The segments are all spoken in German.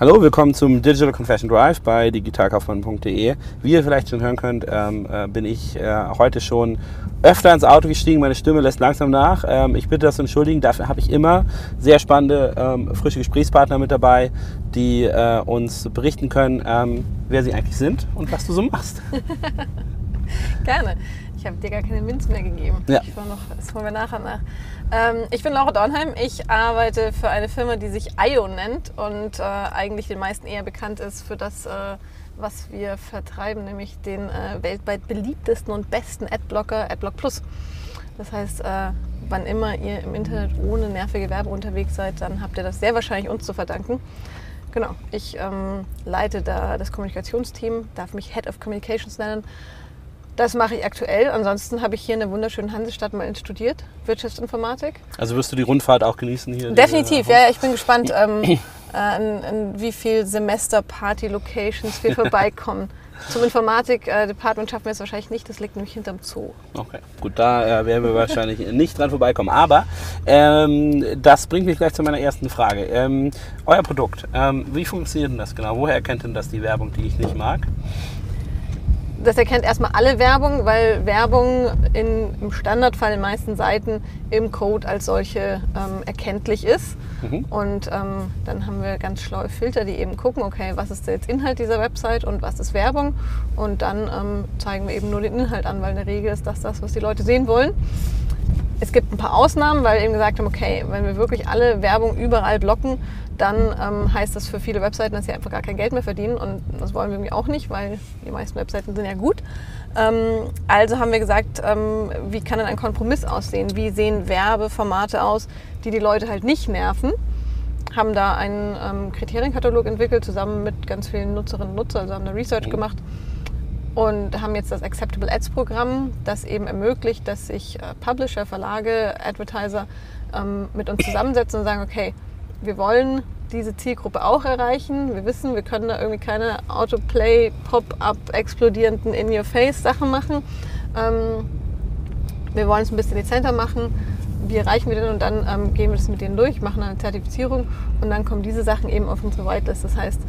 Hallo, willkommen zum Digital Confession Drive bei digitalkaufmann.de. Wie ihr vielleicht schon hören könnt, ähm, äh, bin ich äh, heute schon öfter ins Auto gestiegen. Meine Stimme lässt langsam nach. Ähm, ich bitte das zu entschuldigen. Dafür habe ich immer sehr spannende, ähm, frische Gesprächspartner mit dabei, die äh, uns berichten können, ähm, wer sie eigentlich sind und was du so machst. Gerne. Ich habe dir gar keine Minz mehr gegeben. Ja. Ich war noch, das holen wir nachher nach. Ähm, ich bin Laura Dornheim. Ich arbeite für eine Firma, die sich IO nennt und äh, eigentlich den meisten eher bekannt ist für das, äh, was wir vertreiben, nämlich den äh, weltweit beliebtesten und besten Adblocker, Adblock Plus. Das heißt, äh, wann immer ihr im Internet ohne nervige Werbe unterwegs seid, dann habt ihr das sehr wahrscheinlich uns zu verdanken. Genau, ich ähm, leite da das Kommunikationsteam, darf mich Head of Communications nennen das mache ich aktuell. Ansonsten habe ich hier in der wunderschönen Hansestadt mal studiert, Wirtschaftsinformatik. Also wirst du die Rundfahrt auch genießen hier? Definitiv, ja, ich bin gespannt, ähm, äh, in, in, wie viel Semester Party-Locations wir vorbeikommen. Zum Informatik-Department schaffen wir es wahrscheinlich nicht, das liegt nämlich hinterm Zoo. Okay, gut, da äh, werden wir wahrscheinlich nicht dran vorbeikommen. Aber ähm, das bringt mich gleich zu meiner ersten Frage. Ähm, euer Produkt, ähm, wie funktioniert denn das genau? Woher erkennt denn das die Werbung, die ich nicht mag? Das erkennt erstmal alle Werbung, weil Werbung in, im Standardfall in den meisten Seiten im Code als solche ähm, erkenntlich ist. Mhm. Und ähm, dann haben wir ganz schlaue Filter, die eben gucken, okay, was ist jetzt Inhalt dieser Website und was ist Werbung. Und dann ähm, zeigen wir eben nur den Inhalt an, weil in der Regel ist das das, was die Leute sehen wollen. Es gibt ein paar Ausnahmen, weil wir eben gesagt haben, okay, wenn wir wirklich alle Werbung überall blocken, dann ähm, heißt das für viele Webseiten, dass sie einfach gar kein Geld mehr verdienen. Und das wollen wir irgendwie auch nicht, weil die meisten Webseiten sind ja gut. Ähm, also haben wir gesagt, ähm, wie kann denn ein Kompromiss aussehen? Wie sehen Werbeformate aus, die die Leute halt nicht nerven? Haben da einen ähm, Kriterienkatalog entwickelt, zusammen mit ganz vielen Nutzerinnen und Nutzern, also haben da Research mhm. gemacht und haben jetzt das Acceptable Ads Programm, das eben ermöglicht, dass sich äh, Publisher, Verlage, Advertiser ähm, mit uns zusammensetzen und sagen, okay, wir wollen diese Zielgruppe auch erreichen. Wir wissen, wir können da irgendwie keine Autoplay, Pop-up, explodierenden In-Your-Face-Sachen machen. Ähm, wir wollen es ein bisschen dezenter machen. Wie erreichen wir denn? Und dann ähm, gehen wir das mit denen durch, machen eine Zertifizierung und dann kommen diese Sachen eben auf unsere Whitelist. Das heißt,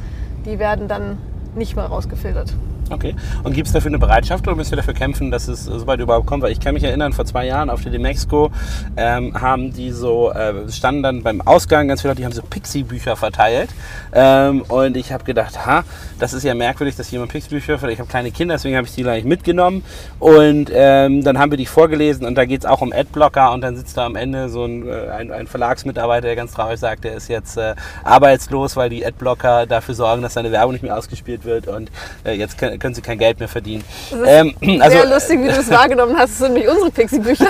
die werden dann nicht mehr rausgefiltert. Okay. Und gibt es dafür eine Bereitschaft oder müsst ihr dafür kämpfen, dass es so weit überhaupt kommt? Weil ich kann mich erinnern, vor zwei Jahren auf der Demexco ähm, haben die so, äh, standen dann beim Ausgang ganz viele Leute, die haben so Pixie-Bücher verteilt. Ähm, und ich habe gedacht, ha, das ist ja merkwürdig, dass jemand Pixie-Bücher verteilt. Ich habe kleine Kinder, deswegen habe ich die gleich mitgenommen. Und ähm, dann haben wir die vorgelesen und da geht es auch um Adblocker und dann sitzt da am Ende so ein, äh, ein, ein Verlagsmitarbeiter, der ganz traurig sagt, der ist jetzt äh, arbeitslos, weil die Adblocker dafür sorgen, dass seine Werbung nicht mehr ausgespielt wird und äh, jetzt kann, können sie kein Geld mehr verdienen. Ähm, also, sehr lustig, wie du es wahrgenommen hast. Das sind nämlich unsere Pixie-Bücher.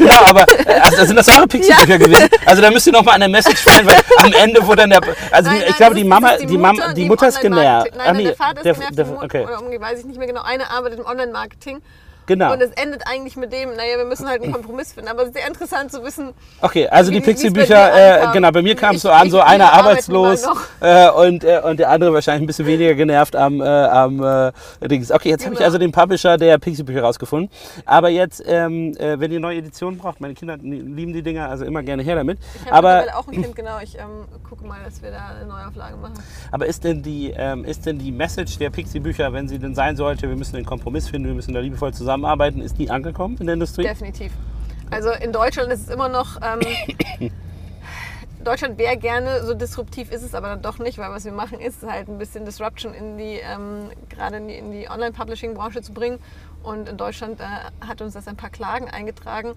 ja, aber äh, also sind das eure Pixie-Bücher ja. gewesen? Also da müsst ihr nochmal eine Message stellen, weil am Ende, wo dann der... Also nein, nein, ich glaube, die Mama, die, Mutter, die, Mutter ist genervt. Nein, nein, der Vater ist genervt, der, okay. oder umgekehrt, weiß ich nicht mehr genau. Eine arbeitet im Online-Marketing Genau. Und es endet eigentlich mit dem, naja, wir müssen halt einen Kompromiss finden. Aber es ist sehr interessant zu wissen. Okay, also die Pixie-Bücher, äh, genau, bei mir kam es so an, so einer arbeitslos äh, und, äh, und der andere wahrscheinlich ein bisschen weniger genervt am, äh, am äh, Dings. Okay, jetzt genau. habe ich also den Publisher der Pixie-Bücher rausgefunden. Aber jetzt, ähm, äh, wenn ihr neue Editionen braucht, meine Kinder lieben die Dinger, also immer gerne her damit. Ich habe auch ein Kind, genau. Ich ähm, gucke mal, dass wir da eine Neuauflage machen. Aber ist denn die, ähm, ist denn die Message der Pixie-Bücher, wenn sie denn sein sollte, wir müssen einen Kompromiss finden, wir müssen da liebevoll zusammen zusammenarbeiten, ist die angekommen in der Industrie? Definitiv. Also in Deutschland ist es immer noch. Ähm, Deutschland wäre gerne so disruptiv, ist es aber dann doch nicht, weil was wir machen, ist halt ein bisschen Disruption in die, ähm, gerade in die, in die Online-Publishing-Branche zu bringen. Und in Deutschland äh, hat uns das ein paar Klagen eingetragen.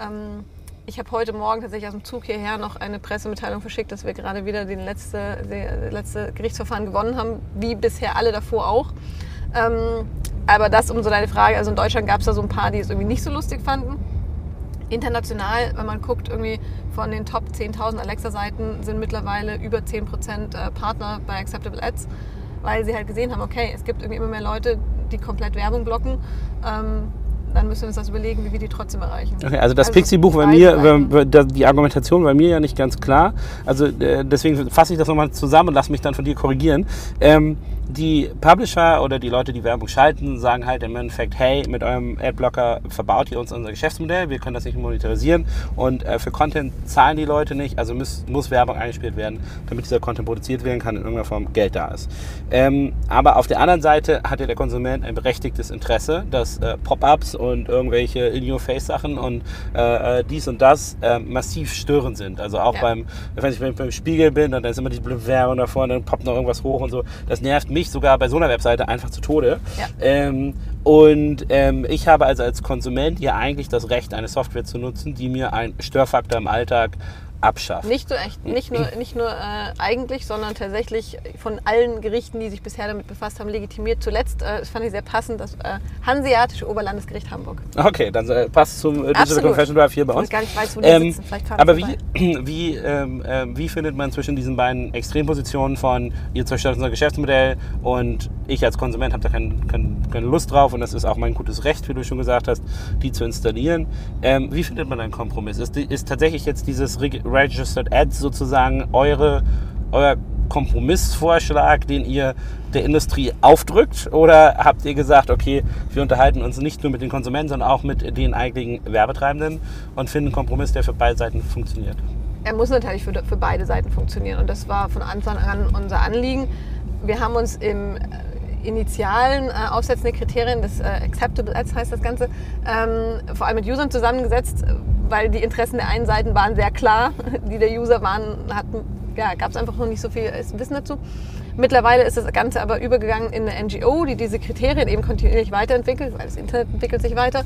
Ähm, ich habe heute Morgen tatsächlich aus dem Zug hierher noch eine Pressemitteilung verschickt, dass wir gerade wieder den letzte, letzte Gerichtsverfahren gewonnen haben, wie bisher alle davor auch. Ähm, aber das um so deine Frage, also in Deutschland gab es da so ein paar, die es irgendwie nicht so lustig fanden. International, wenn man guckt, irgendwie von den Top 10.000 Alexa-Seiten sind mittlerweile über 10% äh, Partner bei Acceptable Ads, weil sie halt gesehen haben, okay, es gibt irgendwie immer mehr Leute, die komplett Werbung blocken. Ähm, dann müssen wir uns das überlegen, wie wir die trotzdem erreichen. Okay, also das Also Pixie-Buch bei mir, die Argumentation bei mir ja nicht ganz klar. Also äh, deswegen fasse ich das nochmal zusammen und lass mich dann von dir korrigieren. Ähm, die Publisher oder die Leute, die Werbung schalten, sagen halt im Endeffekt, hey, mit eurem Adblocker verbaut ihr uns unser Geschäftsmodell, wir können das nicht monetarisieren und äh, für Content zahlen die Leute nicht, also muss, muss Werbung eingespielt werden, damit dieser Content produziert werden kann, in irgendeiner Form Geld da ist. Ähm, aber auf der anderen Seite hat ja der Konsument ein berechtigtes Interesse, dass äh, Pop-ups und irgendwelche In-Your-Face-Sachen und äh, äh, dies und das äh, massiv störend sind. Also auch Ja. beim, wenn ich beim, beim Spiegel bin und dann ist immer diese blöde Werbung davor und dann poppt noch irgendwas hoch und so. Das nervt mich sogar bei so einer Webseite einfach zu Tode. Ja. Ähm, und ähm, ich habe also als Konsument ja eigentlich das Recht, eine Software zu nutzen, die mir einen Störfaktor im Alltag abschafft. Nicht, so echt, nicht nur, nicht nur äh, eigentlich, sondern tatsächlich von allen Gerichten, die sich bisher damit befasst haben, legitimiert. Zuletzt, äh, das fand ich sehr passend, das äh, Hanseatische Oberlandesgericht Hamburg. Okay, dann äh, passt zum äh, Digital. Confession Drive hier bei Ich uns. gar nicht weiß, wo die Ähm, sitzen. Vielleicht aber wie, wie, ähm, ähm, wie findet man zwischen diesen beiden Extrempositionen von ihr zerstört unser Geschäftsmodell und ich als Konsument habe da kein, kein, keine Lust drauf und das ist auch mein gutes Recht, wie du schon gesagt hast, die zu installieren. Ähm, wie findet man einen Kompromiss? Ist, ist tatsächlich jetzt dieses Reg- Registered Ads sozusagen eure, euer Kompromissvorschlag, den ihr der Industrie aufdrückt? Oder habt ihr gesagt, okay, wir unterhalten uns nicht nur mit den Konsumenten, sondern auch mit den eigentlichen Werbetreibenden und finden einen Kompromiss, der für beide Seiten funktioniert? Er muss natürlich für, für beide Seiten funktionieren und das war von Anfang an unser Anliegen. Wir haben uns im initialen äh, Aufsetzen der Kriterien, das äh, Acceptable Ads heißt das Ganze, ähm, vor allem mit Usern zusammengesetzt, weil die Interessen der einen Seiten waren sehr klar, die der User waren, hatten, ja, gab es einfach noch nicht so viel äh, Wissen dazu. Mittlerweile ist das Ganze aber übergegangen in eine NGO, die diese Kriterien eben kontinuierlich weiterentwickelt, weil das Internet entwickelt sich weiter.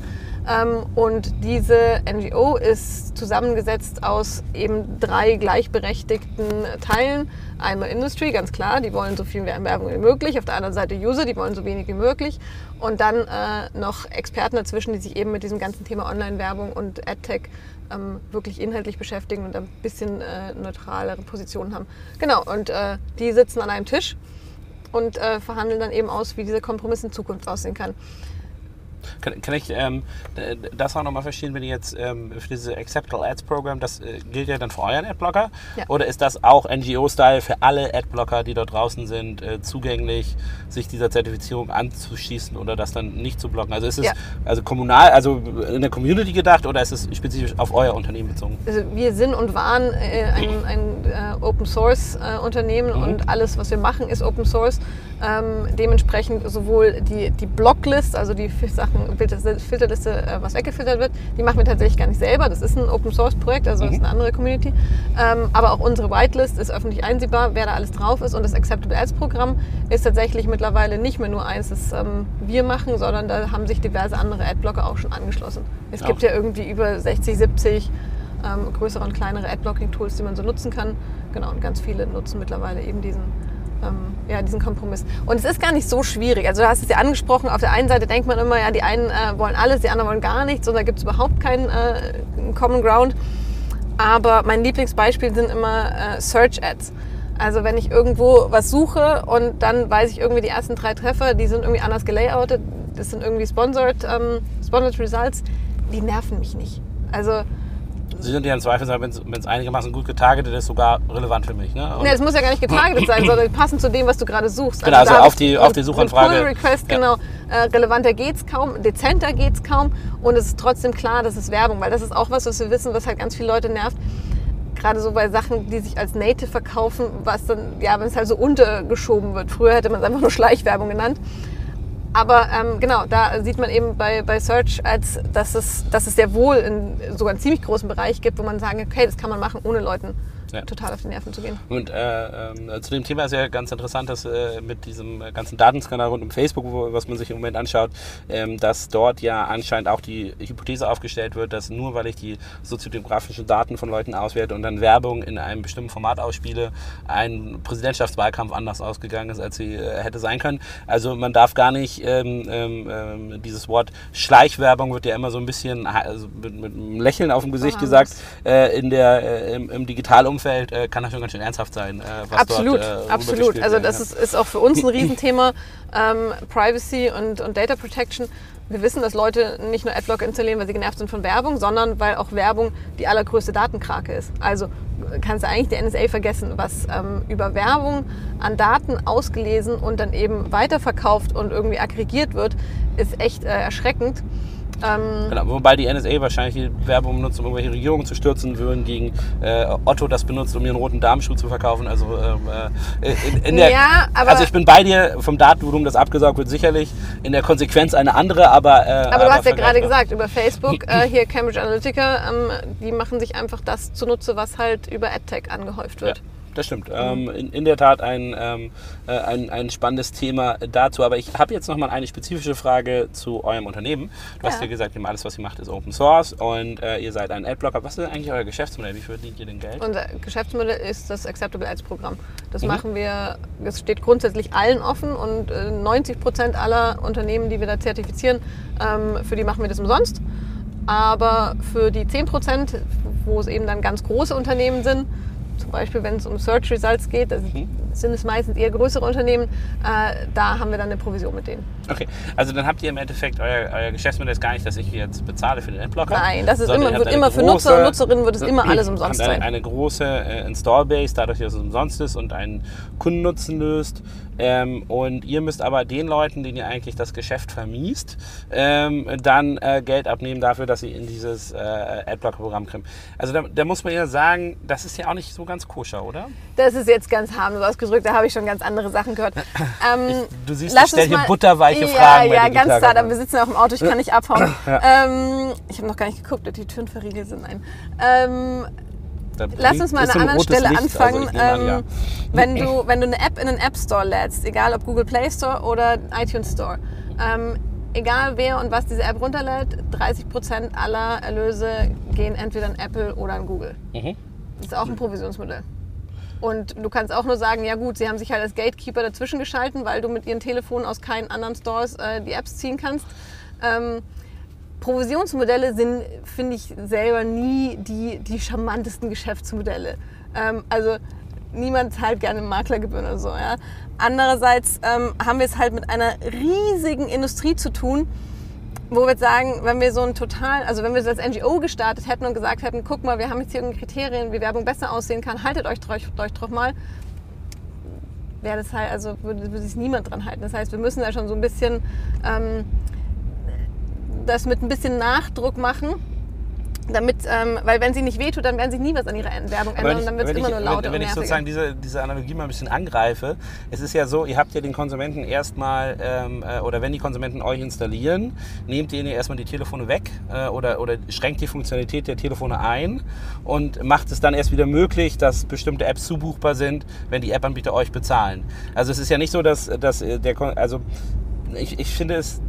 Ähm, und diese NGO ist zusammengesetzt aus eben drei gleichberechtigten Teilen. Einmal Industry, ganz klar, die wollen so viel Werbung wie möglich. Auf der anderen Seite User, die wollen so wenig wie möglich. Und dann äh, noch Experten dazwischen, die sich eben mit diesem ganzen Thema Online-Werbung und AdTech ähm, wirklich inhaltlich beschäftigen und ein bisschen äh, neutralere Positionen haben. Genau, und äh, die sitzen an einem Tisch und äh, verhandeln dann eben aus, wie dieser Kompromiss in Zukunft aussehen kann. Kann, kann ich ähm, das auch nochmal verstehen, wenn ihr jetzt ähm, für dieses Acceptable Ads Program, das äh, gilt ja dann für euren Adblocker? Ja. Oder ist das auch NGO-Style für alle Adblocker, die dort draußen sind, äh, zugänglich, sich dieser Zertifizierung anzuschließen oder das dann nicht zu blocken? Also ist es Ja. also kommunal, also in der Community gedacht oder ist es spezifisch auf euer Unternehmen bezogen? Also wir sind und waren äh, ein, ein äh, Open Source äh, Unternehmen und alles, was wir machen, ist Open Source. Ähm, dementsprechend sowohl die, die Blocklist, also die Sachen, Filterliste, äh, was weggefiltert wird, die machen wir tatsächlich gar nicht selber. Das ist ein Open Source Projekt, also das ist eine andere Community. Ähm, aber auch unsere Whitelist ist öffentlich einsehbar, wer da alles drauf ist. Und das Acceptable Ads Programm ist tatsächlich mittlerweile nicht mehr nur eins, das ähm, wir machen, sondern da haben sich diverse andere Adblocker auch schon angeschlossen. Es gibt Okay. ja irgendwie über 60, 70 ähm, größere und kleinere Adblocking-Tools, die man so nutzen kann. Genau, und ganz viele nutzen mittlerweile eben diesen, ähm, ja, diesen Kompromiss. Und es ist gar nicht so schwierig. Also du hast es ja angesprochen, auf der einen Seite denkt man immer, ja, die einen äh, wollen alles, die anderen wollen gar nichts und da gibt es überhaupt keinen äh, Common Ground. Aber mein Lieblingsbeispiel sind immer äh, Search Ads. Also wenn ich irgendwo was suche und dann weiß ich irgendwie die ersten drei Treffer, die sind irgendwie anders gelayoutet, das sind irgendwie sponsored, ähm, sponsored Results, die nerven mich nicht. Also Sie sind ja im Zweifel, wenn es einigermaßen gut getargetet ist, sogar relevant für mich. Ne? Und- Ne, es muss ja gar nicht getargetet sein, sondern passend zu dem, was du gerade suchst. Genau, also da auf die- auf die Suchanfrage. Pull-Request, Ja. genau. Äh, relevanter geht's kaum, dezenter geht's kaum. Und es ist trotzdem klar, das ist Werbung, weil das ist auch was, was wir wissen, was halt ganz viele Leute nervt. Gerade so bei Sachen, die sich als Native verkaufen, was dann, ja, wenn es halt so untergeschoben wird. Früher hätte man es einfach nur Schleichwerbung genannt. Aber ähm, genau, da sieht man eben bei, bei Search, als, dass, es, dass es sehr wohl in sogar einen ziemlich großen Bereich gibt, wo man sagen kann, okay, das kann man machen, ohne Leuten Ja. total auf die Nerven zu gehen. Und äh, ähm, zu dem Thema ist ja ganz interessant, dass äh, mit diesem äh, ganzen Datenskandal rund um Facebook, wo, was man sich im Moment anschaut, ähm, dass dort ja anscheinend auch die Hypothese aufgestellt wird, dass nur weil ich die soziodemografischen Daten von Leuten auswerte und dann Werbung in einem bestimmten Format ausspiele, ein Präsidentschaftswahlkampf anders ausgegangen ist, als sie äh, hätte sein können. Also man darf gar nicht ähm, ähm, ähm, dieses Wort Schleichwerbung wird ja immer so ein bisschen also mit, mit einem Lächeln auf dem Gesicht harmlos. gesagt. Äh, in der, äh, im, im Digitalumfeld äh, kann das schon ganz schön ernsthaft sein. Äh, was absolut, dort, äh, absolut. rübergespielt Also das ist, ist auch für uns ein Riesenthema, ähm, Privacy und, und Data Protection. wir wissen, dass Leute nicht nur Adblocker installieren, weil sie genervt sind von Werbung, sondern weil auch Werbung die allergrößte Datenkrake ist. Also kannst du eigentlich die NSA vergessen, was ähm, über Werbung an Daten ausgelesen und dann eben weiterverkauft und irgendwie aggregiert wird, ist echt äh, erschreckend. Ähm, genau, wobei die NSA wahrscheinlich die Werbung benutzt, um irgendwelche Regierungen zu stürzen, würden gegen äh, Otto das benutzt, um ihren roten Damenschuh zu verkaufen. Also, äh, äh, in, in der, ja, also ich bin bei dir, vom Datenvolumen, das abgesaugt wird, sicherlich in der Konsequenz eine andere, aber... Äh, aber du aber hast ja gerade gesagt, über Facebook, äh, hier Cambridge Analytica, ähm, die machen sich einfach das zunutze, was halt über AdTech angehäuft wird. Ja das stimmt. Ähm, in, in, der Tat ein, ähm, äh, ein, ein spannendes Thema dazu. Aber ich habe jetzt noch mal eine spezifische Frage zu eurem Unternehmen. Du ja. hast ja gesagt, alles, was ihr macht, ist Open Source und äh, ihr seid ein Adblocker. Was ist eigentlich euer Geschäftsmodell? Wie verdient ihr denn Geld? Unser Geschäftsmodell ist das Acceptable Ads Programm. Das mhm. machen wir, es steht grundsätzlich allen offen und äh, 90 Prozent aller Unternehmen, die wir da zertifizieren, ähm, für die machen wir das umsonst. Aber für die 10 Prozent, wo es eben dann ganz große Unternehmen sind, zum Beispiel wenn es um Search Results geht, das mhm. sind es meistens eher größere Unternehmen, äh, da haben wir dann eine Provision mit denen. Okay, also dann habt ihr im Endeffekt, euer, euer Geschäftsmodell ist gar nicht, dass ich jetzt bezahle für den Endblocker. Nein, das ist immer, wird immer für große, Nutzer und Nutzerinnen wird es immer alles umsonst eine, sein. Eine große äh, Install-Base, dadurch, dass es umsonst ist und einen Kundennutzen löst. Ähm, und ihr müsst aber den Leuten, denen ihr eigentlich das Geschäft vermiest, ähm, dann äh, Geld abnehmen dafür, dass sie in dieses äh, Adblocker-Programm kommen. Also da, da, muss man ja sagen, das ist ja auch nicht so ganz koscher, oder? Das ist jetzt ganz harmlos ausgedrückt, da habe ich schon ganz andere Sachen gehört. Ähm, ich, du siehst, ich stelle hier butterweiche ja, Fragen. Ja, ganz zart, aber wir sitzen auch im Auto, ich kann nicht abhauen. ja. Ähm, ich habe noch gar nicht geguckt, ob die Türen verriegelt sind. Nein. Lass uns mal an einer anderen Stelle Licht, also anfangen. Also an, ja. Ähm, wenn, du, wenn du eine App in den App Store lädst, egal ob Google Play Store oder iTunes Store, ähm, egal wer und was diese App runterlädt, 30% aller Erlöse gehen entweder an Apple oder an Google. Mhm. Das ist auch ein Provisionsmodell. Und du kannst auch nur sagen, ja gut, sie haben sich halt als Gatekeeper dazwischen geschalten, weil du mit ihren Telefonen aus keinen anderen Stores äh, die Apps ziehen kannst. Ähm, Provisionsmodelle sind, finde ich selber nie die, die charmantesten Geschäftsmodelle. Ähm, also niemand zahlt gerne Maklergebühren oder so. Ja. Andererseits ähm, haben wir es halt mit einer riesigen Industrie zu tun, wo wir sagen, wenn wir so ein total, also wenn wir als NGO gestartet hätten und gesagt hätten, guck mal, wir haben jetzt hier irgendeine Kriterien, wie Werbung besser aussehen kann, haltet euch, euch, euch drauf mal, wäre das halt, also würde, würde sich niemand dran halten. Das heißt, wir müssen da schon so ein bisschen ähm, das mit ein bisschen Nachdruck machen. Damit, ähm, weil wenn sie nicht wehtut, dann werden sie nie was an ihrer Werbung ändern und dann wird es immer nur lauter Wenn, wenn ich sozusagen diese, diese Analogie mal ein bisschen angreife, es ist ja so, ihr habt ja den Konsumenten erstmal, ähm, äh, oder wenn die Konsumenten euch installieren, nehmt ihr ihnen erstmal die Telefone weg äh, oder, oder schränkt die Funktionalität der Telefone ein und macht es dann erst wieder möglich, dass bestimmte Apps zubuchbar sind, wenn die App-Anbieter euch bezahlen. Also es ist ja nicht so, dass, dass der, also ich, ich finde es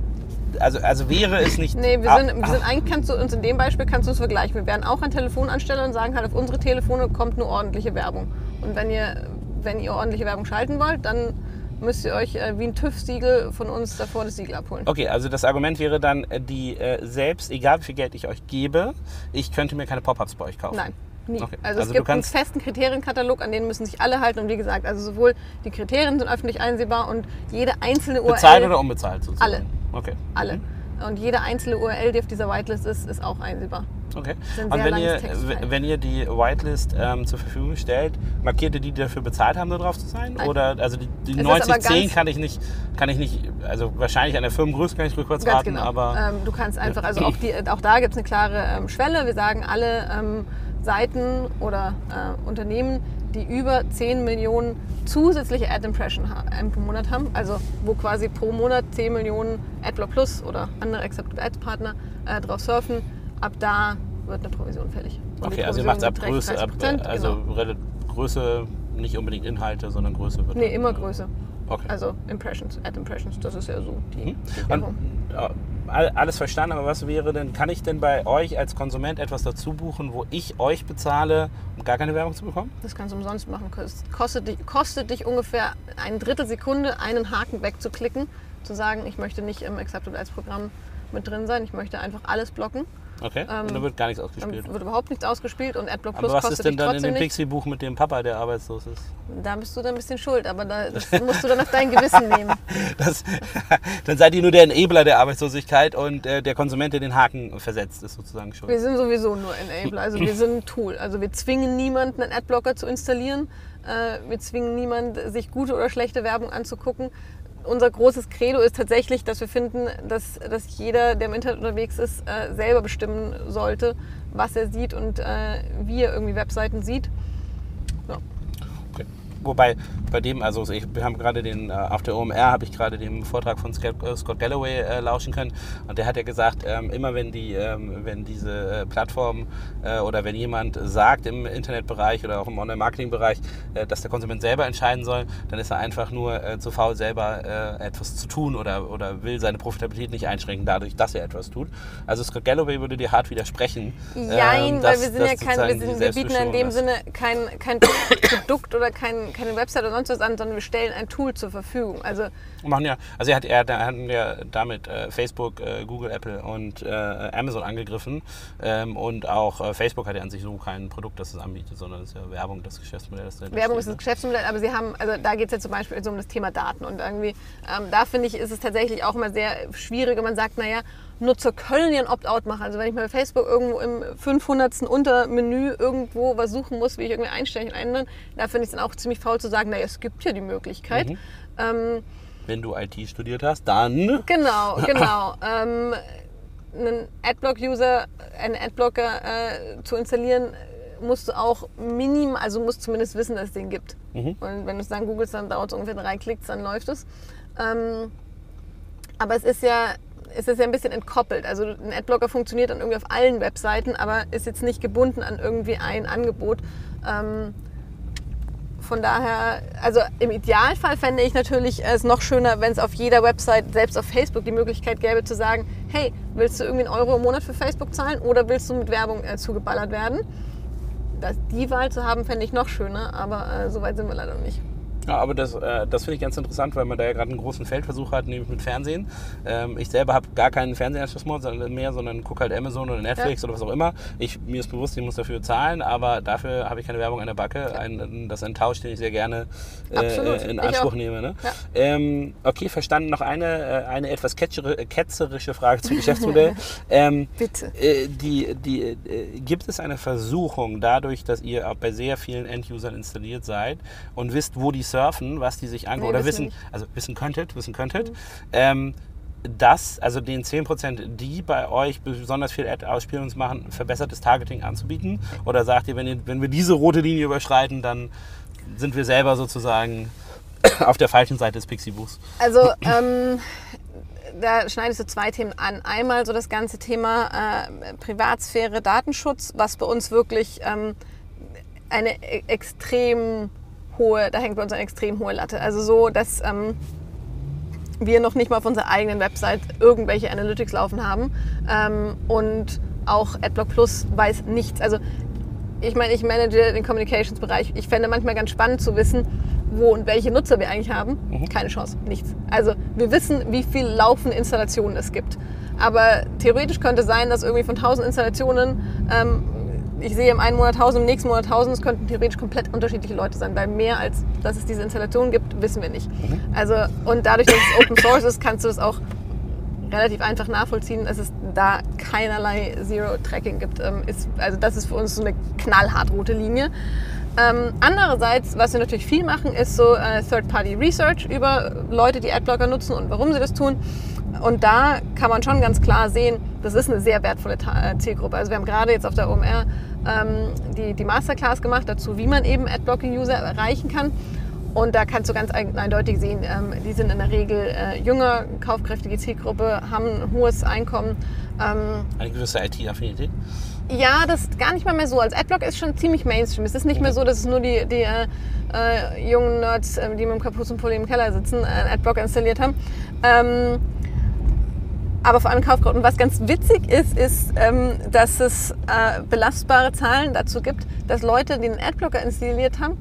also, also wäre es nicht. Nee, wir sind, wir sind eigentlich kannst du uns in dem Beispiel kannst du es vergleichen. Wir wären auch ein Telefonansteller und sagen halt, auf unsere Telefone kommt nur ordentliche Werbung. Und wenn ihr, wenn ihr ordentliche Werbung schalten wollt, dann müsst ihr euch äh, wie ein TÜV-Siegel von uns davor das Siegel abholen. Okay, also das Argument wäre dann, äh, die äh, selbst, egal wie viel Geld ich euch gebe, ich könnte mir keine Pop-ups bei euch kaufen. Nein. Nie. Okay. Also, also, es gibt einen festen Kriterienkatalog, an den müssen sich alle halten. Und wie gesagt, also sowohl die Kriterien sind öffentlich einsehbar und jede einzelne URL. Bezahlt oder unbezahlt sozusagen? Alle. Okay. Alle. Mhm. Und jede einzelne URL, die auf dieser Whitelist ist, ist auch einsehbar. Okay. Und wenn ihr, wenn ihr die Whitelist ähm, zur Verfügung stellt, markiert ihr die, die dafür bezahlt haben, da drauf zu sein? Nein. Oder also die, die 9010 kann ich nicht, kann ich nicht, also wahrscheinlich an der Firmengröße kann ich rückwärts raten, genau. aber. Ähm, du kannst einfach, also auch, die, auch da gibt es eine klare ähm, Schwelle. Wir sagen alle ähm, Seiten oder äh, Unternehmen, die über 10 Millionen zusätzliche Ad Impression im Monat haben, also wo quasi pro Monat 10 Millionen AdBlock Plus oder andere Accepted Ads Partner äh, drauf surfen, ab da wird eine Provision fällig. Und okay, also ihr macht es ab Größe, ab, also genau. Größe, nicht unbedingt Inhalte, sondern Größe wird. Nee, immer Größe. Okay. Also Impressions, Ad Impressions, das ist ja so die, mhm. die Und, alles verstanden, aber was wäre denn, kann ich denn bei euch als Konsument etwas dazu buchen, wo ich euch bezahle, um gar keine Werbung zu bekommen? Das kannst du umsonst machen. Kostet dich, kostet dich ungefähr ein Drittel Sekunde, einen Haken wegzuklicken, zu sagen, ich möchte nicht im Accepted Ads Programm mit drin sein, ich möchte einfach alles blocken. Okay, Ähm, und da wird gar nichts ausgespielt. wird überhaupt nichts ausgespielt und AdBlock Aber Plus was kostet ist denn dann in dem. Pixie-Buch mit dem Papa, der arbeitslos ist? Da bist du dann ein bisschen schuld, aber da, musst du dann auf dein Gewissen nehmen. Das, dann seid ihr nur der Enabler der Arbeitslosigkeit und äh, der Konsument, der den Haken versetzt, ist sozusagen Wir schuld. sind sowieso nur Enabler, also wir sind ein Tool. Also wir zwingen niemanden, einen Adblocker zu installieren. Äh, Wir zwingen niemanden, sich gute oder schlechte Werbung anzugucken. Unser großes Credo ist tatsächlich, dass wir finden, dass, dass jeder, der im Internet unterwegs ist, äh, selber bestimmen sollte, was er sieht und äh, wie er irgendwie Webseiten sieht. Wobei bei dem, also ich, wir haben gerade den, äh, auf der OMR habe ich gerade den Vortrag von Scott, äh, Scott Galloway äh, lauschen können und der hat ja gesagt, ähm, immer wenn die, ähm, wenn diese äh, Plattform äh, oder wenn jemand sagt im Internetbereich oder auch im Online-Marketing-Bereich, äh, dass der Konsument selber entscheiden soll, dann ist er einfach nur zu faul, selber etwas zu tun oder, oder will seine Profitabilität nicht einschränken dadurch, dass er etwas tut. Also Scott Galloway würde dir hart widersprechen. Jein, ähm, weil dass- wir sind ja kein, wir, sind, wir bieten in dem ist. Sinne kein, kein Produkt oder kein, keine Website oder sonst was an, sondern wir stellen ein Tool zur Verfügung. Also machen ja, also er hat, er, er hat ja damit äh, Facebook, äh, Google, Apple und äh, Amazon angegriffen und und auch äh, Facebook hat ja an sich so kein Produkt, das es anbietet, sondern es ist ja Werbung, das Geschäftsmodell. Das Werbung ist steht, das Geschäftsmodell, aber sie haben, also da geht es ja zum Beispiel so um das Thema Daten und irgendwie, ähm, da finde ich, ist es tatsächlich auch immer sehr schwierig, wenn man sagt, naja, Nutzer können ja ein Opt-out machen. Also wenn ich mal bei Facebook irgendwo im 500. Untermenü irgendwo was suchen muss, wie ich irgendwie einstellen ändern, da finde ich es dann auch ziemlich faul zu sagen, naja, es gibt ja die Möglichkeit. Mhm. Ähm, Wenn du IT studiert hast, dann Genau, genau. ähm, einen Adblock-User, einen Adblocker äh, zu installieren, musst du auch minim, also musst zumindest wissen, dass es den gibt. Mhm. Und wenn du es dann googelst, dann dauert es ungefähr drei Klicks, dann läuft es. Ähm, aber es ist ja es ist ja ein bisschen entkoppelt. Also ein Adblocker funktioniert dann irgendwie auf allen Webseiten, aber ist jetzt nicht gebunden an irgendwie ein Angebot. Ähm, von daher, also im Idealfall fände ich natürlich es noch schöner, wenn es auf jeder Website, selbst auf Facebook, die Möglichkeit gäbe zu sagen, hey, willst du irgendwie einen Euro im Monat für Facebook zahlen oder willst du mit Werbung äh, zugeballert werden? Das, die Wahl zu haben, fände ich noch schöner, aber äh, so weit sind wir leider noch nicht. Ja, aber das, äh, das finde ich ganz interessant, weil man da ja gerade einen großen Feldversuch hat, nämlich mit Fernsehen. Ähm, ich selber habe gar keinen Fernsehanschluss mehr, sondern, gucke halt Amazon oder Netflix oder was auch immer. Ich, mir ist bewusst, ich muss dafür zahlen, aber dafür habe ich keine Werbung an der Backe. Ein, das ist ein Tausch, den ich sehr gerne äh, in Anspruch nehme. Ne? Ja. Ähm, okay, verstanden. Noch eine, äh, eine etwas ketzerische Frage zum Geschäftsmodell. ähm, Bitte. äh, die, die, äh, gibt es eine Versuchung, dadurch, dass ihr auch bei sehr vielen End-Usern installiert seid und wisst, wo die surfen, was die sich angucken, Nee, oder wissen nicht. also wissen könntet, wissen könntet, ähm, dass, also den 10%, die bei euch besonders viel Ad-Ausspielungs machen, verbessertes Targeting anzubieten? Oder sagt ihr, wenn, ihr, wenn wir diese rote Linie überschreiten, dann sind wir selber sozusagen auf der falschen Seite des Pixie-Buchs? Also ähm, da schneidest du zwei Themen an. Einmal so das ganze Thema äh, Privatsphäre, Datenschutz, was bei uns wirklich ähm, eine e- extrem hohe, da hängt bei uns eine extrem hohe Latte. Also so, dass ähm, wir noch nicht mal auf unserer eigenen Website irgendwelche Analytics laufen haben ähm, und auch AdBlock Plus weiß nichts. Also ich meine, ich manage den Communications-Bereich. Ich fände manchmal ganz spannend zu wissen, wo und welche Nutzer wir eigentlich haben. Keine Chance, nichts. Also wir wissen, wie viel laufende Installationen es gibt. Aber theoretisch könnte sein, dass irgendwie von 1000 Installationen, ähm, ich sehe im einen Monat 1000, im nächsten Monat 1000, es könnten theoretisch komplett unterschiedliche Leute sein, weil mehr als dass es diese Installationen gibt, wissen wir nicht. Also und dadurch, dass es Open Source ist, kannst du es auch relativ einfach nachvollziehen, dass es da keinerlei Zero-Tracking gibt. Ähm, ist, also das ist für uns so eine knallhart rote Linie. Ähm, andererseits, was wir natürlich viel machen, ist so äh, Third-Party-Research über Leute, die Adblocker nutzen und warum sie das tun. Und da kann man schon ganz klar sehen, das ist eine sehr wertvolle äh, Zielgruppe. Also wir haben gerade jetzt auf der OMR ähm, die, die Masterclass gemacht dazu, wie man eben Adblocking-User erreichen kann. Und da kannst du ganz ein- eindeutig sehen, ähm, die sind in der Regel äh, jünger, kaufkräftige Zielgruppe, haben ein hohes Einkommen. Ähm, Eine gewisse IT-Affinität? ja, das ist gar nicht mal mehr so. Als Adblock ist schon ziemlich Mainstream. Es ist nicht mehr so, dass es nur die, die äh, äh, jungen Nerds, äh, die mit dem Kapuzenpulli im Keller sitzen, äh, einen Adblock installiert haben. Ähm, aber vor allem Kaufkraut. Und was ganz witzig ist, ist, ähm, dass es äh, belastbare Zahlen dazu gibt, dass Leute, die einen Adblocker installiert haben,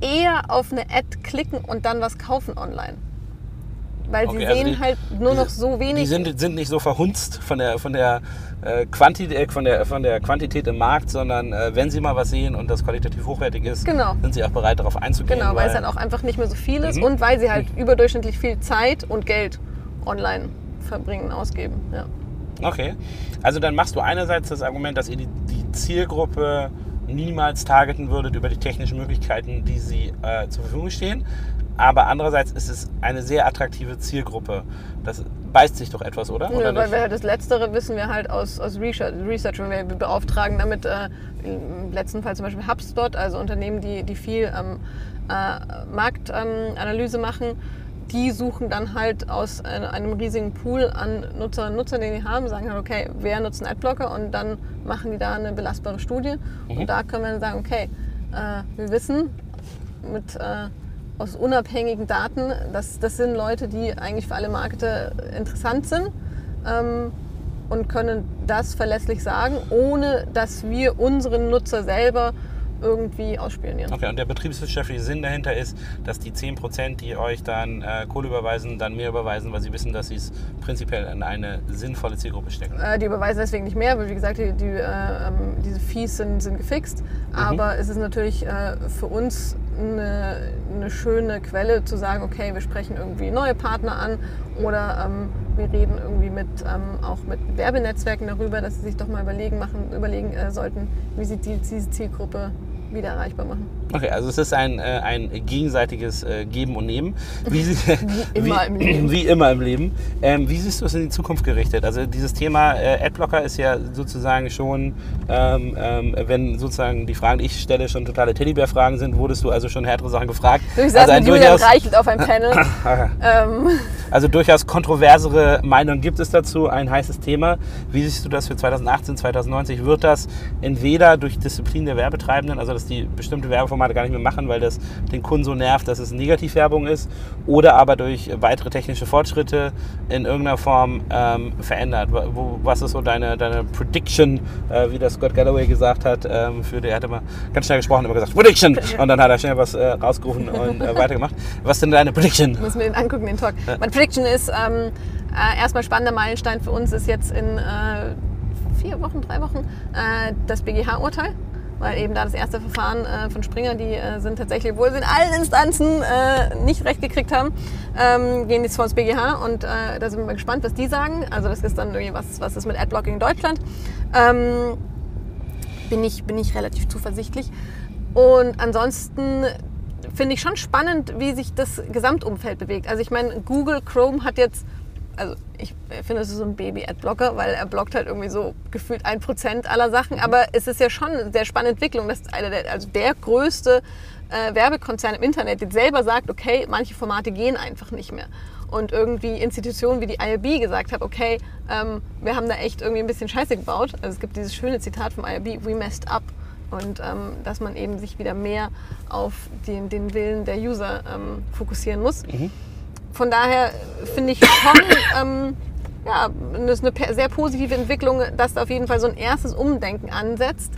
eher auf eine Ad klicken und dann was kaufen online. weil Okay, sie also sehen die- halt nur noch so wenig. Die sind, sind nicht so verhunzt von der, von, der, äh, Quantität, äh, von, der, von der Quantität im Markt, sondern äh, wenn sie mal was sehen und das qualitativ hochwertig ist, Genau. sind sie auch bereit, darauf einzugehen. Genau, weil es halt auch einfach nicht mehr so viel ist Mhm. und weil sie halt überdurchschnittlich viel Zeit und Geld online verbringen, ausgeben. Ja. Okay. Also dann machst du einerseits das Argument, dass ihr die, die Zielgruppe niemals targeten würdet über die technischen Möglichkeiten, die sie äh, zur Verfügung stehen. Aber andererseits ist es eine sehr attraktive Zielgruppe. Das beißt sich doch etwas, oder? Nö, oder weil wir halt das Letztere wissen wir halt aus, aus Research, Research und wir beauftragen damit äh, im letzten Fall zum Beispiel HubSpot, also Unternehmen, die, die viel ähm, äh, Marktanalyse machen, die suchen dann halt aus einem riesigen Pool an Nutzer und Nutzern, den die haben, sagen halt, okay, wer nutzt einen Adblocker und dann machen die da eine belastbare Studie. Mhm. Und da können wir dann sagen, okay, äh, wir wissen mit äh, aus unabhängigen Daten, dass das sind Leute, die eigentlich für alle Marketer interessant sind ähm, und können das verlässlich sagen, ohne dass wir unseren Nutzer selber irgendwie ausspionieren. Okay, und der betriebswirtschaftliche Sinn dahinter ist, dass die 10%, die euch dann äh, Kohle überweisen, dann mehr überweisen, weil sie wissen, dass sie es prinzipiell in eine sinnvolle Zielgruppe stecken. Äh, die überweisen deswegen nicht mehr, weil wie gesagt, die, die, äh, ähm, diese Fees sind, sind gefixt. Mhm. Aber es ist natürlich äh, für uns eine, eine schöne Quelle zu sagen, okay, wir sprechen irgendwie neue Partner an oder ähm, wir reden irgendwie mit, ähm, auch mit Werbenetzwerken darüber, dass sie sich doch mal überlegen, machen, überlegen äh, sollten, wie sie die, diese Zielgruppe wieder erreichbar machen. Okay, also es ist ein, äh, ein gegenseitiges äh, Geben und Nehmen. Wie, sie- immer im Leben. Wie immer im Leben. Ähm, wie siehst du es in die Zukunft gerichtet? Also dieses Thema äh, Adblocker ist ja sozusagen schon, ähm, ähm, wenn sozusagen die Fragen, die ich stelle, schon totale Teddybär-Fragen sind, wurdest du also schon härtere Sachen gefragt. Ich saß also, mit Julian durchaus, Reichelt auf einem Panel. ähm, also durchaus kontroversere Meinungen gibt es dazu, ein heißes Thema. Wie siehst du das für 2018, 2090? Wird das entweder durch Disziplin der Werbetreibenden, also dass die bestimmte Werbeformate gar nicht mehr machen, weil das den Kunden so nervt, dass es Negativwerbung ist, oder aber durch weitere technische Fortschritte in irgendeiner Form ähm, verändert? Wo, was ist so deine, deine Prediction, äh, wie das Scott Galloway gesagt hat? Ähm, für, der hat immer ganz schnell gesprochen, immer gesagt Prediction und dann hat er schnell was äh, rausgerufen und äh, weitergemacht. Was denn deine Prediction? Müssen wir den angucken, den Talk. Meine Prediction ist, ähm, äh, erstmal spannender Meilenstein für uns ist jetzt in äh, vier Wochen, drei Wochen äh, das BGH-Urteil. Weil eben da das erste Verfahren äh, von Springer, die äh, sind tatsächlich, obwohl sie in allen Instanzen äh, nicht recht gekriegt haben, ähm, gehen jetzt vor das BGH und äh, da sind wir mal gespannt, was die sagen. Also das ist dann irgendwie was, was ist mit Adblocking in Deutschland. Ähm, bin ich, bin ich relativ zuversichtlich. Und ansonsten finde ich schon spannend, wie sich das Gesamtumfeld bewegt. Also ich meine, Google Chrome hat jetzt, also ich finde, es ist so ein Baby-Adblocker, weil er blockt halt irgendwie so gefühlt ein Prozent aller Sachen. Aber es ist ja schon eine sehr spannende Entwicklung, dass einer der, also der größte äh, Werbekonzern im Internet jetzt selber sagt, okay, manche Formate gehen einfach nicht mehr. Und irgendwie Institutionen wie die IRB gesagt haben, okay, ähm, wir haben da echt irgendwie ein bisschen Scheiße gebaut. Also es gibt dieses schöne Zitat vom IRB, we messed up. Und ähm, dass man eben sich wieder mehr auf den, den Willen der User ähm, fokussieren muss. Von daher finde ich schon, ähm, ja, das ist eine sehr positive Entwicklung, dass da auf jeden Fall so ein erstes Umdenken ansetzt.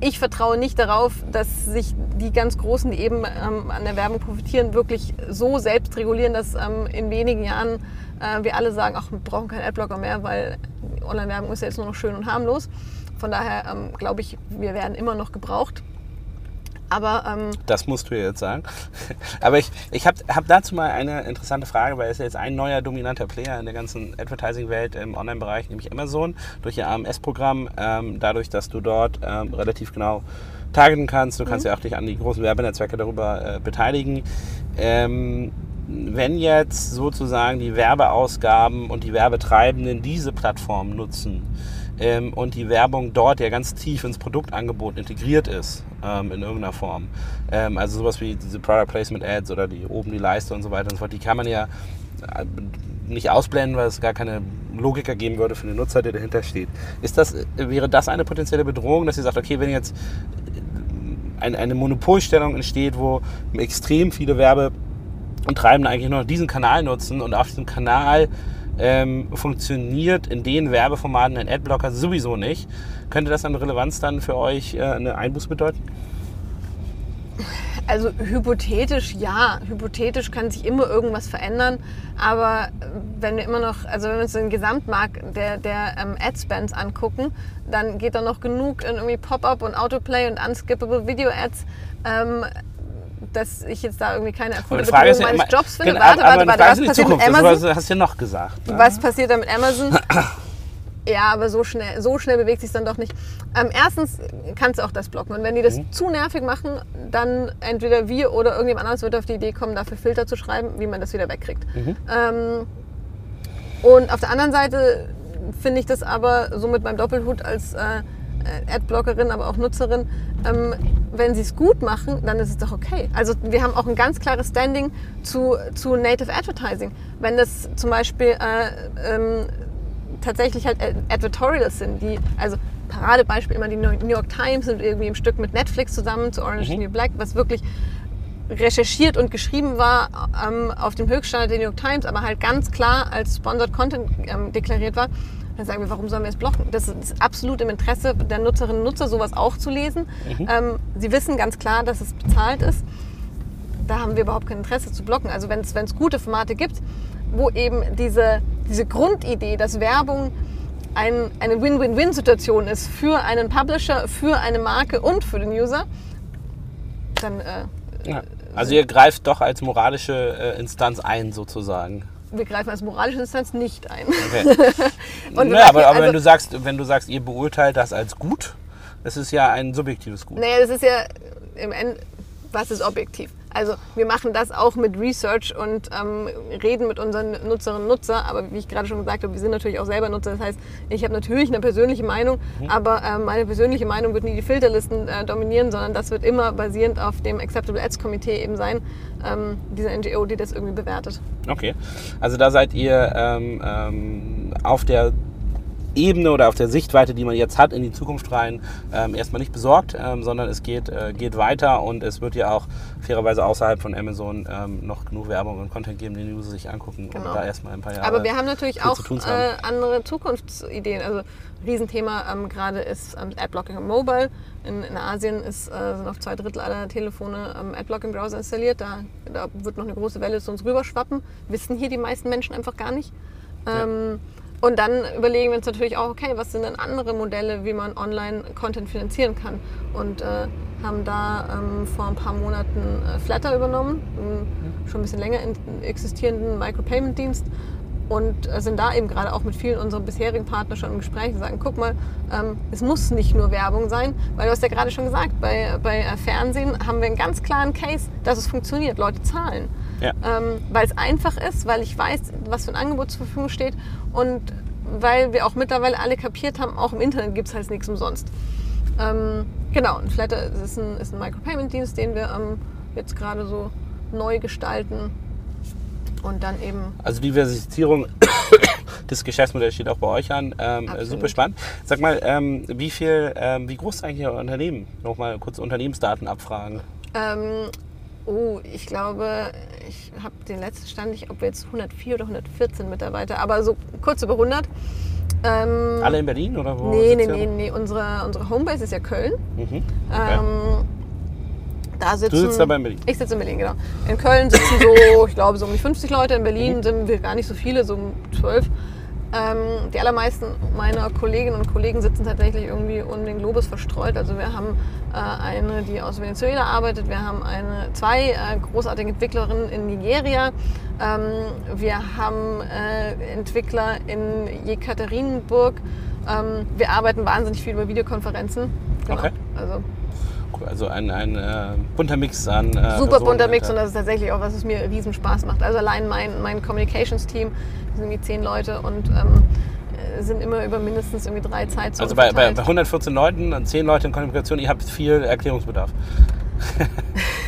Ich vertraue nicht darauf, dass sich die ganz Großen, die eben ähm, an der Werbung profitieren, wirklich so selbst regulieren, dass ähm, in wenigen Jahren äh, wir alle sagen, ach, wir brauchen keinen Adblocker mehr, weil Online-Werbung ist ja jetzt nur noch schön und harmlos. Von daher ähm, glaube ich, wir werden immer noch gebraucht. Aber ähm, Das musst du jetzt sagen. Aber ich, ich habe hab dazu mal eine interessante Frage, weil es ist ja jetzt ein neuer dominanter Player in der ganzen Advertising-Welt im Online-Bereich, nämlich Amazon, durch ihr AMS-Programm, ähm, dadurch, dass du dort ähm, relativ genau targeten kannst. Du kannst ja auch dich an die großen Werbenetzwerke darüber äh, beteiligen. Ähm, wenn jetzt sozusagen die Werbeausgaben und die Werbetreibenden diese Plattform nutzen, ähm, und die Werbung dort ja ganz tief ins Produktangebot integriert ist, ähm, in irgendeiner Form. Ähm, also sowas wie diese Product Placement Ads oder die oben die Leiste und so weiter und so fort, die kann man ja äh, nicht ausblenden, weil es gar keine Logik ergeben würde für den Nutzer, der dahinter steht. Ist das, äh, wäre das eine potenzielle Bedrohung, dass ihr sagt, okay, wenn jetzt eine, eine Monopolstellung entsteht, wo extrem viele Werbe und Treibende eigentlich nur diesen Kanal nutzen und auf diesem Kanal ähm, funktioniert in den Werbeformaten ein Adblocker sowieso nicht. Könnte das an Relevanz dann für euch äh, eine Einbuße bedeuten? Also hypothetisch ja, hypothetisch kann sich immer irgendwas verändern, aber wenn wir immer noch, also wenn wir uns den Gesamtmarkt der, der ähm, Ad-Spends angucken, dann geht da noch genug in irgendwie Pop-up und Autoplay und unskippable Video-Ads, ähm, dass ich jetzt da irgendwie keine erfüllte Bedingung ja meines immer- Jobs finde. Genau, Warte, warte, warte, was passiert mit Zukunft. Amazon? Das hast du ja noch gesagt. Was passiert da mit Amazon? Ja, aber so schnell, so schnell bewegt sich dann doch nicht. Ähm, erstens kannst du auch das blocken. Und wenn die das Mhm. zu nervig machen, dann entweder wir oder irgendjemand anderes wird auf die Idee kommen, dafür Filter zu schreiben, wie man das wieder wegkriegt. Mhm. Ähm, und auf der anderen Seite finde ich das aber so mit meinem Doppelhut als äh, Adblockerin, aber auch Nutzerin, ähm, wenn sie es gut machen, dann ist es doch okay. Also wir haben auch ein ganz klares Standing zu, zu Native Advertising. Wenn das zum Beispiel äh, ähm, tatsächlich halt Ad- Advertorials sind, die, also Paradebeispiel immer die New York Times sind irgendwie im Stück mit Netflix zusammen zu Orange is the New Black, was wirklich recherchiert und geschrieben war ähm, auf dem Höchststandard der New York Times, aber halt ganz klar als Sponsored Content ähm, deklariert war, dann sagen wir, warum sollen wir es blocken? Das ist absolut im Interesse der Nutzerinnen und Nutzer, sowas auch zu lesen. Ähm, sie wissen ganz klar, dass es bezahlt ist. Da haben wir überhaupt kein Interesse zu blocken. Also wenn es gute Formate gibt, wo eben diese, diese Grundidee, dass Werbung ein, eine Win-Win-Win-Situation ist für einen Publisher, für eine Marke und für den User, dann äh, Ja. Also ihr greift doch als moralische äh, Instanz ein, sozusagen. Wir greifen als moralische Instanz nicht ein. Okay. Naja, aber, aber also- wenn, du sagst, wenn du sagst, ihr beurteilt das als gut, das ist ja ein subjektives Gut. Naja, das ist ja im Ende, was ist objektiv? Also wir machen das auch mit Research und ähm, reden mit unseren Nutzerinnen und Nutzern, aber wie ich gerade schon gesagt habe, wir sind natürlich auch selber Nutzer. Das heißt, ich habe natürlich eine persönliche Meinung, aber ähm, meine persönliche Meinung wird nie die Filterlisten äh, dominieren, sondern das wird immer basierend auf dem Acceptable Ads Komitee eben sein, ähm, diese NGO, die das irgendwie bewertet. Okay. Also da seid ihr ähm, ähm, auf der Ebene oder auf der Sichtweite, die man jetzt hat, in die Zukunft rein, ähm, erstmal nicht besorgt, ähm, sondern es geht, äh, geht weiter und es wird ja auch fairerweise außerhalb von Amazon ähm, noch genug Werbung und Content geben, den die User sich angucken Genau. und da erstmal ein paar Jahre. Aber wir haben natürlich auch äh, andere Zukunftsideen. Also Riesenthema ähm, gerade ist ähm, Adblocking im Mobile. In, in Asien ist, äh, sind auf zwei Drittel aller Telefone ähm, Adblocking-Browser installiert. Da, da wird noch eine große Welle zu uns rüberschwappen. Wissen hier die meisten Menschen einfach gar nicht. Ähm, Und dann überlegen wir uns natürlich auch, okay, was sind denn andere Modelle, wie man Online-Content finanzieren kann? Und äh, haben da ähm, vor ein paar Monaten äh, Flatter übernommen, einen schon ein bisschen länger existierenden Micropayment-Dienst. Und äh, sind da eben gerade auch mit vielen unserer bisherigen Partner schon im Gespräch und sagen, guck mal, ähm, es muss nicht nur Werbung sein, weil du hast ja gerade schon gesagt, bei, bei äh, Fernsehen haben wir einen ganz klaren Case, dass es funktioniert, Leute zahlen Ja. ähm, weil es einfach ist, weil ich weiß, was für ein Angebot zur Verfügung steht und weil wir auch mittlerweile alle kapiert haben, auch im Internet gibt es halt nichts umsonst. Ähm, genau, und Flatter ist ein, ist ein Micropayment-Dienst, den wir ähm, jetzt gerade so neu gestalten und dann eben Also Diversifizierung des Geschäftsmodells steht auch bei euch an. Ähm, super spannend. Sag mal, ähm, wie viel, ähm, wie groß ist eigentlich Ihr Unternehmen? Nochmal kurz Unternehmensdaten abfragen. Oh, ich glaube, ich habe den letzten Stand nicht, ob wir jetzt 104 oder 114 Mitarbeiter, aber so kurz über 100. Ähm, Alle in Berlin oder wo? nee, nee, nee, nee, unsere, unsere Homebase ist ja Köln. Mhm. Ähm, da sitzen, Du sitzt aber in Berlin. Ich sitze in Berlin, genau. In Köln sitzen so, ich glaube, so um die 50 Leute. In Berlin Mhm. sind wir gar nicht so viele, so um 12. Ähm, die allermeisten meiner Kolleginnen und Kollegen sitzen tatsächlich irgendwie um den Globus verstreut. Also wir haben äh, eine, die aus Venezuela arbeitet. Wir haben eine, zwei äh, großartige Entwicklerinnen in Nigeria. Ähm, wir haben äh, Entwickler in Jekaterinburg. Ähm, wir arbeiten wahnsinnig viel über Videokonferenzen. Genau. Okay. Also Also ein, ein äh, bunter Mix an. Äh, super bunter Mix und das ist tatsächlich auch was, was mir riesen Spaß macht. Also allein mein, mein Communications-Team, das sind irgendwie zehn Leute und ähm, äh, sind immer über mindestens irgendwie drei Zeitzonen Also bei, bei, bei 114 Leuten und 10 Leute in Kommunikation, ihr habt viel Erklärungsbedarf.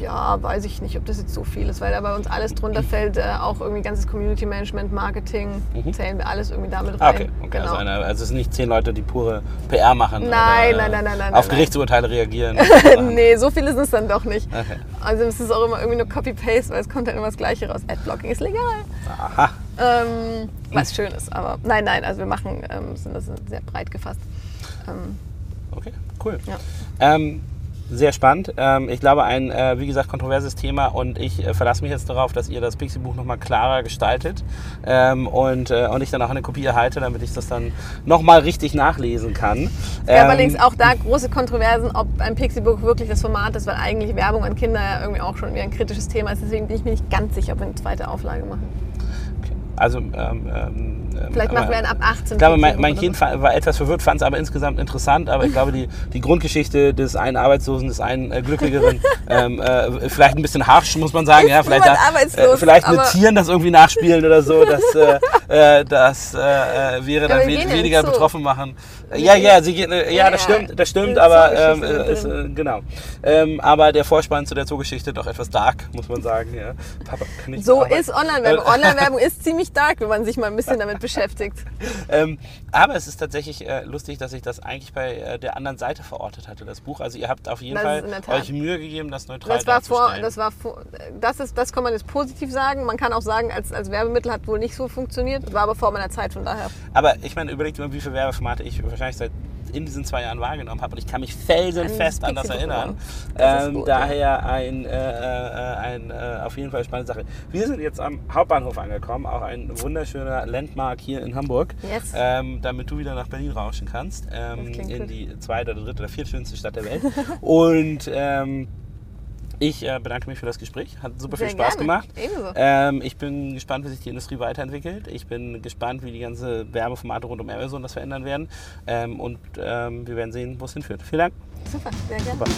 Ja, weiß ich nicht, ob das jetzt so viel ist, weil da bei uns alles drunter fällt, äh, auch irgendwie ganzes Community Management, Marketing, zählen wir alles irgendwie damit Mhm. Ah, rein. okay. okay. Genau. Also, eine, also es sind nicht 10 Leute, die pure PR machen. Nein, oder, nein, nein, nein, nein, Auf nein, Gerichtsurteile reagieren. nee, so viel ist es dann doch nicht. Okay. Also es ist auch immer irgendwie nur Copy-Paste, weil es kommt dann immer das Gleiche raus. Adblocking ist legal. Aha. Ähm, was schön ist, aber nein, nein, also wir machen, ähm, sind das sehr breit gefasst. Ähm, Okay, cool. Ja. Ähm, sehr spannend. Ähm, ich glaube, ein, äh, wie gesagt, kontroverses Thema und ich äh, verlasse mich jetzt darauf, dass ihr das Pixie-Buch nochmal klarer gestaltet ähm, und, äh, und ich dann auch eine Kopie erhalte, damit ich das dann nochmal richtig nachlesen kann. Es gab allerdings auch da große Kontroversen, ob ein Pixie-Buch wirklich das Format ist, weil eigentlich Werbung an Kinder ja irgendwie auch schon wieder ein kritisches Thema ist. Deswegen bin ich mir nicht ganz sicher, ob wir eine zweite Auflage machen. Also ähm, ähm, Vielleicht machen wir einen ab 18. Ich glaube, mein, mein Kind war etwas verwirrt, fand es aber insgesamt interessant. Aber ich glaube, die, die Grundgeschichte des einen Arbeitslosen, des einen äh, Glücklicheren, ähm, äh, vielleicht ein bisschen harsch, muss man sagen. ja, vielleicht, da, äh, vielleicht mit Tieren das irgendwie nachspielen oder so. Das, das wäre dann we weniger betroffen machen. Ja, ja, sie geht, ja, ja, das stimmt, das stimmt, aber ähm, ist, genau. Ähm, aber der Vorspann zu der Zoogeschichte doch etwas dark, muss man sagen. Ja. Papa, so ist Online-Werbung. Online-Werbung ist ziemlich dark, wenn man sich mal ein bisschen damit beschäftigt. ähm, aber es ist tatsächlich äh, lustig, dass ich das eigentlich bei äh, der anderen Seite verortet hatte, das Buch. Also ihr habt auf jeden das Fall euch Mühe gegeben, das neutral das war vor, das war vor, das ist, das kann man jetzt positiv sagen. Man kann auch sagen, als, als Werbemittel hat wohl nicht so funktioniert. War aber vor meiner Zeit, von daher. Aber ich meine, überlegt mal, wie viele Werbeformate ich wahrscheinlich seit in diesen zwei Jahren wahrgenommen habe. Und ich kann mich felsenfest an das erinnern. Das ähm, gut, daher ja. ein, äh, äh, ein äh, auf jeden Fall spannende Sache. Wir sind jetzt am Hauptbahnhof angekommen, auch ein wunderschöner Landmark hier in Hamburg, yes. ähm, damit du wieder nach Berlin rauschen kannst, ähm, in die zweite oder dritte oder viertschönste Stadt der Welt. Und ähm, ich äh, bedanke mich für das Gespräch. Hat super Sehr viel Spaß gerne. gemacht. Ebenso. Ähm, ich bin gespannt, wie sich die Industrie weiterentwickelt. Ich bin gespannt, wie die ganze Werbeformate rund um Amazon das verändern werden. Ähm, und ähm, wir werden sehen, wo es hinführt. Vielen Dank. Super, sehr gerne. Super.